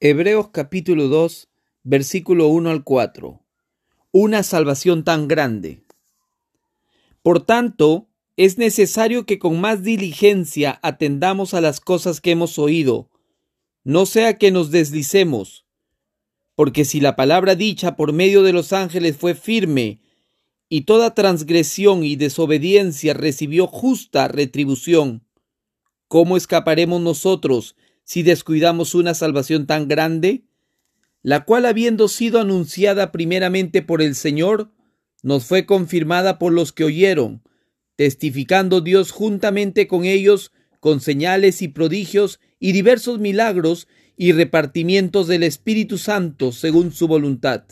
Hebreos capítulo 2, versículo 1 al 4. Una salvación tan grande. Por tanto, es necesario que con más diligencia atendamos a las cosas que hemos oído, no sea que nos deslicemos, porque si la palabra dicha por medio de los ángeles fue firme, y toda transgresión y desobediencia recibió justa retribución, ¿cómo escaparemos nosotros si descuidamos una salvación tan grande, la cual habiendo sido anunciada primeramente por el Señor, nos fue confirmada por los que oyeron, testificando Dios juntamente con ellos con señales y prodigios y diversos milagros y repartimientos del Espíritu Santo según su voluntad.